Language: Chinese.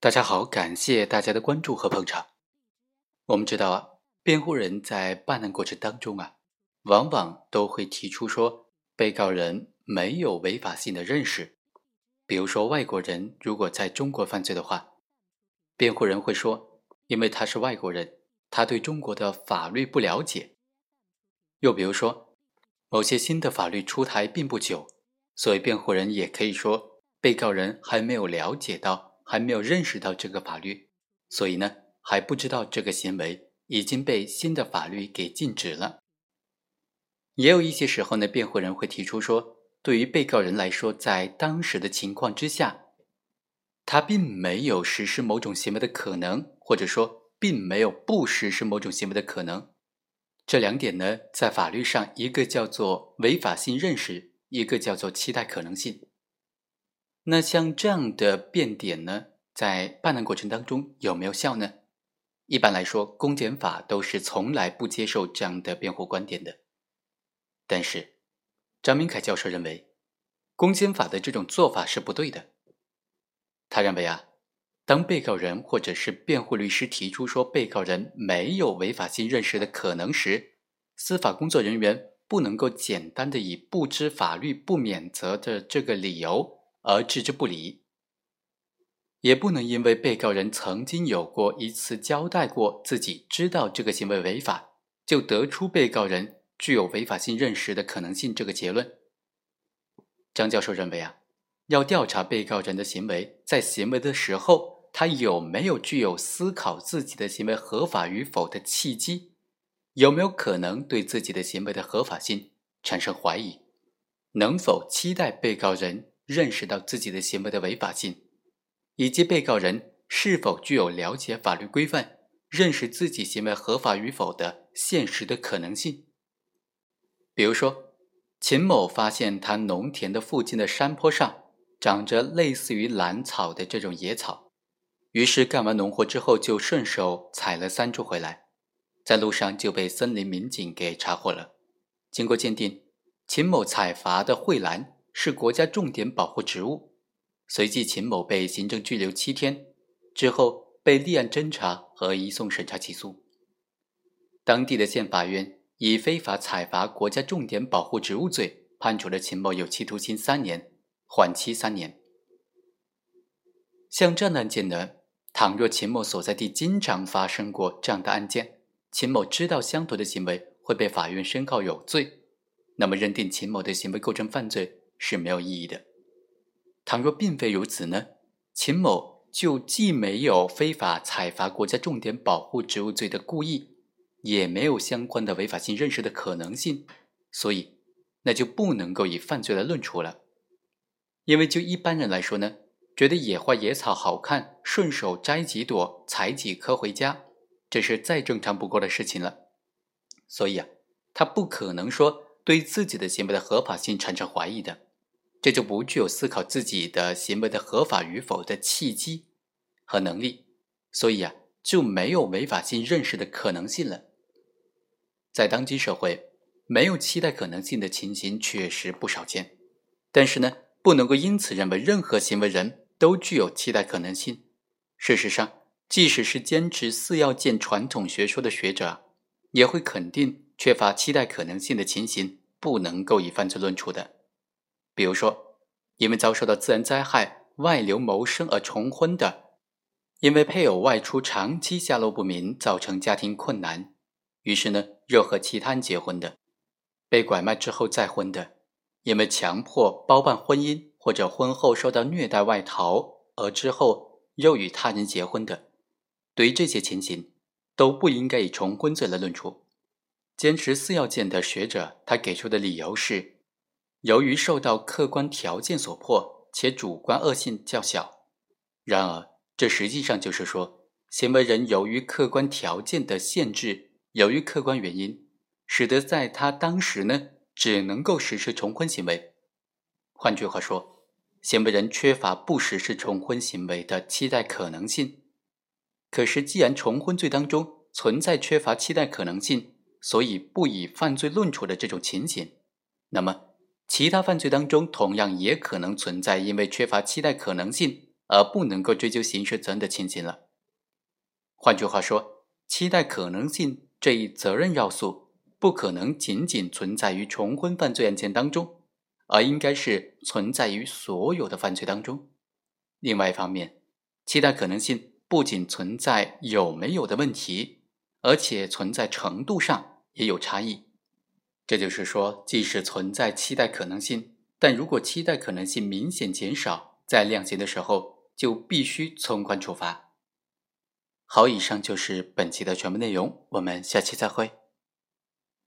大家好，感谢大家的关注和捧场。我们知道啊，辩护人在办案过程当中啊，往往都会提出说，被告人没有违法性的认识。比如说，外国人如果在中国犯罪的话，辩护人会说，因为他是外国人，他对中国的法律不了解。又比如说，某些新的法律出台并不久，所以辩护人也可以说，被告人还没有了解到。还没有认识到这个法律，所以呢还不知道这个行为已经被新的法律给禁止了。也有一些时候呢，辩护人会提出说，对于被告人来说，在当时的情况之下，他并没有实施某种行为的可能，或者说并没有不实施某种行为的可能。这两点呢，在法律上，一个叫做违法性认识，一个叫做期待可能性。那像这样的辩点呢，在办案过程当中有没有效呢？一般来说，公检法都是从来不接受这样的辩护观点的。但是，张明凯教授认为，公检法的这种做法是不对的。他认为啊，当被告人或者是辩护律师提出说被告人没有违法性认识的可能时，司法工作人员不能够简单的以不知法律不免责的这个理由。而置之不理，也不能因为被告人曾经有过一次交代过自己知道这个行为违法，就得出被告人具有违法性认识的可能性这个结论。张教授认为啊，要调查被告人的行为，在行为的时候，他有没有具有思考自己的行为合法与否的契机，有没有可能对自己的行为的合法性产生怀疑，能否期待被告人。认识到自己的行为的违法性，以及被告人是否具有了解法律规范、认识自己行为合法与否的现实的可能性。比如说，秦某发现他农田的附近的山坡上长着类似于兰草的这种野草，于是干完农活之后就顺手采了三株回来，在路上就被森林民警给查获了。经过鉴定，秦某采伐的蕙兰。是国家重点保护植物，随即秦某被行政拘留七天，之后被立案侦查和移送审查起诉。当地的县法院以非法采伐国家重点保护植物罪，判处了秦某有期徒刑三年，缓期三年。像这样的案件呢，倘若秦某所在地经常发生过这样的案件，秦某知道相同的行为会被法院宣告有罪，那么认定秦某的行为构成犯罪。是没有意义的。倘若并非如此呢？秦某就既没有非法采伐国家重点保护植物罪的故意，也没有相关的违法性认识的可能性，所以那就不能够以犯罪来论处了。因为就一般人来说呢，觉得野花野草好看，顺手摘几朵、采几颗回家，这是再正常不过的事情了。所以啊，他不可能说对自己的行为的合法性产生怀疑的。这就不具有思考自己的行为的合法与否的契机和能力，所以啊，就没有违法性认识的可能性了。在当今社会，没有期待可能性的情形确实不少见，但是呢，不能够因此认为任何行为人都具有期待可能性。事实上，即使是坚持四要件传统学说的学者，也会肯定缺乏期待可能性的情形不能够以犯罪论处的。比如说，因为遭受到自然灾害外流谋生而重婚的，因为配偶外出长期下落不明造成家庭困难，于是呢又和其他人结婚的，被拐卖之后再婚的，因为强迫包办婚姻或者婚后受到虐待外逃而之后又与他人结婚的，对于这些情形都不应该以重婚罪来论处。坚持四要件的学者，他给出的理由是。由于受到客观条件所迫，且主观恶性较小，然而这实际上就是说，行为人由于客观条件的限制，由于客观原因，使得在他当时呢，只能够实施重婚行为。换句话说，行为人缺乏不实施重婚行为的期待可能性。可是，既然重婚罪当中存在缺乏期待可能性，所以不以犯罪论处的这种情形，那么。其他犯罪当中同样也可能存在因为缺乏期待可能性而不能够追究刑事责任的情形了。换句话说，期待可能性这一责任要素不可能仅仅存在于重婚犯罪案件当中，而应该是存在于所有的犯罪当中。另外一方面，期待可能性不仅存在有没有的问题，而且存在程度上也有差异。这就是说，即使存在期待可能性，但如果期待可能性明显减少，在量刑的时候就必须从宽处罚。好，以上就是本期的全部内容，我们下期再会。